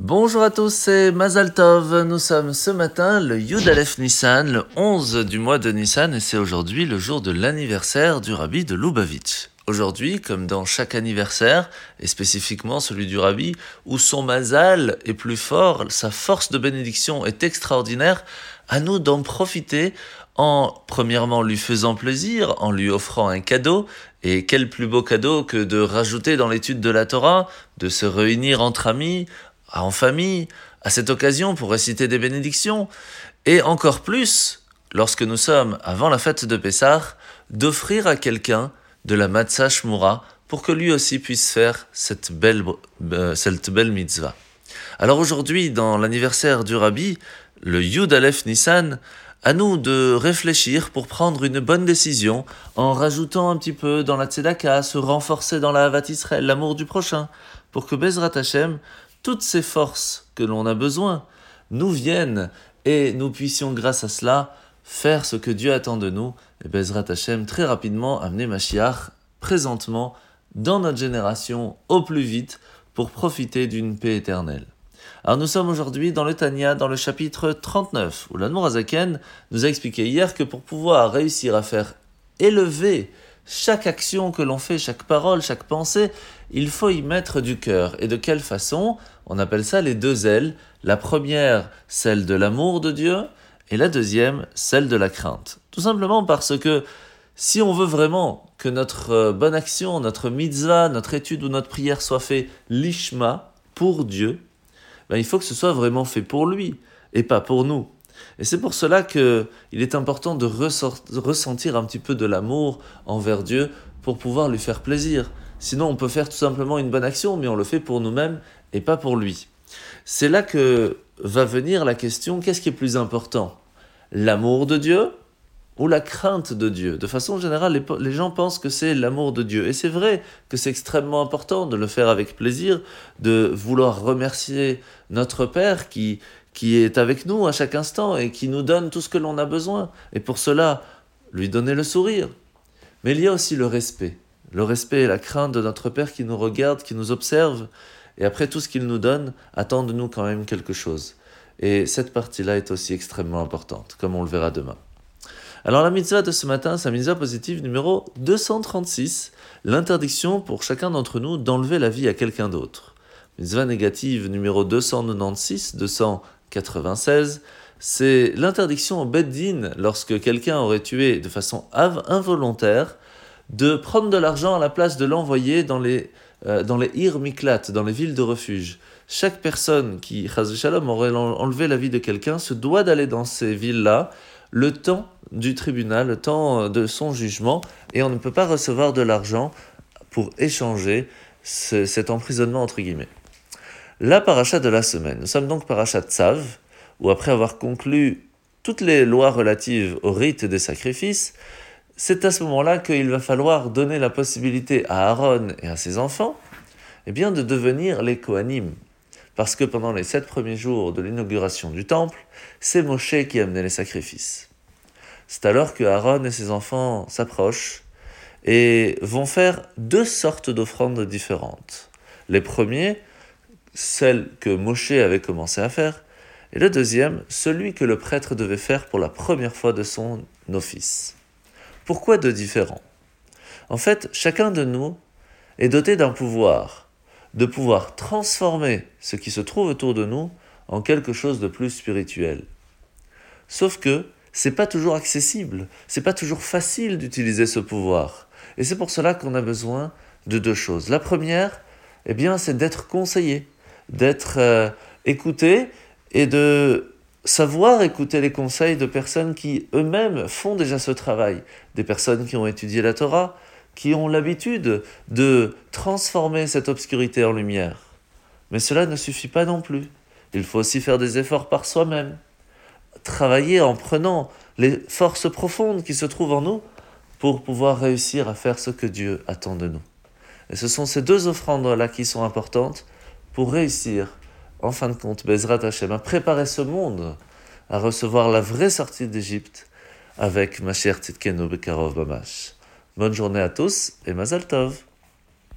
Bonjour à tous, c'est Mazal Tov. Nous sommes ce matin le Yud Aleph Nissan, le 11 du mois de Nissan, et c'est aujourd'hui le jour de l'anniversaire du rabbi de Lubavitch. Aujourd'hui, comme dans chaque anniversaire, et spécifiquement celui du rabbi, où son mazal est plus fort, sa force de bénédiction est extraordinaire, à nous d'en profiter en, premièrement, lui faisant plaisir, en lui offrant un cadeau, et quel plus beau cadeau que de rajouter dans l'étude de la Torah, de se réunir entre amis, en famille, à cette occasion pour réciter des bénédictions, et encore plus, lorsque nous sommes avant la fête de Pessah, d'offrir à quelqu'un de la matzah shmura pour que lui aussi puisse faire cette belle, euh, cette belle mitzvah. Alors aujourd'hui, dans l'anniversaire du Rabbi, le Yud Aleph Nissan, à nous de réfléchir pour prendre une bonne décision en rajoutant un petit peu dans la tzedaka, se renforcer dans la Havat Israël, l'amour du prochain, pour que Bezrat Hashem, toutes ces forces que l'on a besoin, nous viennent et nous puissions grâce à cela faire ce que Dieu attend de nous, et Bezrat Hashem très rapidement amener Mashiach présentement dans notre génération au plus vite pour profiter d'une paix éternelle. Alors nous sommes aujourd'hui dans le Tanya, dans le chapitre 39, où l'Admor Azaken nous a expliqué hier que pour pouvoir réussir à faire élever chaque action que l'on fait, chaque parole, chaque pensée, il faut y mettre du cœur. Et de quelle façon? On appelle ça les deux ailes. La première, celle de l'amour de Dieu, et la deuxième, celle de la crainte. Tout simplement parce que si on veut vraiment que notre euh, bonne action, notre mitzvah, notre étude ou notre prière soit fait lishma, pour Dieu, ben il faut que ce soit vraiment fait pour lui et pas pour nous. Et c'est pour cela qu'il est important de ressentir un petit peu de l'amour envers Dieu pour pouvoir lui faire plaisir. Sinon, on peut faire tout simplement une bonne action, mais on le fait pour nous-mêmes et pas pour lui. C'est là que va venir la question qu'est-ce qui est plus important? L'amour de Dieu ou la crainte de Dieu? De façon générale, les, gens pensent que c'est l'amour de Dieu. Et c'est vrai que c'est extrêmement important de le faire avec plaisir, de vouloir remercier notre Père qui, qui est avec nous à chaque instant et qui nous donne tout ce que l'on a besoin. Et pour cela, lui donner le sourire. Mais il y a aussi le respect. Le respect et la crainte de notre Père qui nous regarde, qui nous observe. Et après tout ce qu'il nous donne, attend de nous quand même quelque chose. Et cette partie-là est aussi extrêmement importante, comme on le verra demain. Alors la mitzvah de ce matin, c'est la mitzvah positive numéro 236, l'interdiction pour chacun d'entre nous d'enlever la vie à quelqu'un d'autre. Mitzvah négative numéro 296, 296, c'est l'interdiction au Beddin, lorsque quelqu'un aurait tué de façon involontaire, de prendre de l'argent à la place de l'envoyer dans les, euh, dans les Ir Miklat, dans les villes de refuge. Chaque personne qui, Shalom, aurait enlevé la vie de quelqu'un se doit d'aller dans ces villes-là le temps du tribunal, le temps euh, de son jugement, et on ne peut pas recevoir de l'argent pour échanger cet emprisonnement entre guillemets. La paracha de la semaine. Nous sommes donc paracha Tzav, où après avoir conclu toutes les lois relatives au rite des sacrifices, c'est à ce moment-là qu'il va falloir donner la possibilité à Aaron et à ses enfants eh bien, de devenir les Kohanim. Parce que pendant les sept premiers jours de l'inauguration du temple, c'est Moshe qui amenait les sacrifices. C'est alors que Aaron et ses enfants s'approchent et vont faire deux sortes d'offrandes différentes. Les premiers, celles que Moshe avait commencé à faire, et le deuxième, celui que le prêtre devait faire pour la première fois de son office. Pourquoi deux différents? En fait, chacun de nous est doté d'un pouvoir de pouvoir transformer ce qui se trouve autour de nous en quelque chose de plus spirituel. Sauf que c'est pas toujours accessible, c'est pas toujours facile d'utiliser ce pouvoir. Et c'est pour cela qu'on a besoin de deux choses. La première, eh bien, c'est d'être conseillé, d'être euh, écouté et de savoir écouter les conseils de personnes qui eux-mêmes font déjà ce travail, des personnes qui ont étudié la Torah, qui ont l'habitude de transformer cette obscurité en lumière. Mais cela ne suffit pas non plus. Il faut aussi faire des efforts par soi-même. Travailler en prenant les forces profondes qui se trouvent en nous pour pouvoir réussir à faire ce que Dieu attend de nous. Et ce sont ces deux offrandes-là qui sont importantes pour réussir, en fin de compte, Bezrat Hashem, à préparer ce monde à recevoir la vraie sortie d'Égypte avec Mashiach Tzidkenu Bekarov Bamash. Bonne journée à tous et Mazal Tov